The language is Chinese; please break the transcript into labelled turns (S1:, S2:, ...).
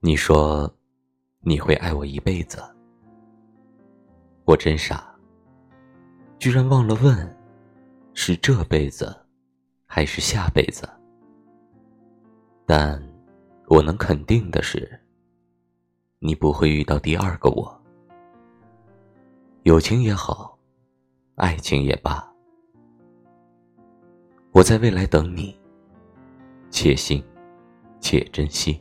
S1: 你说你会爱我一辈子。我真傻居然忘了问是这辈子还是下辈子？但我能肯定的是你不会遇到第二个我。友情也好爱情也罢我在未来等你且行且珍惜。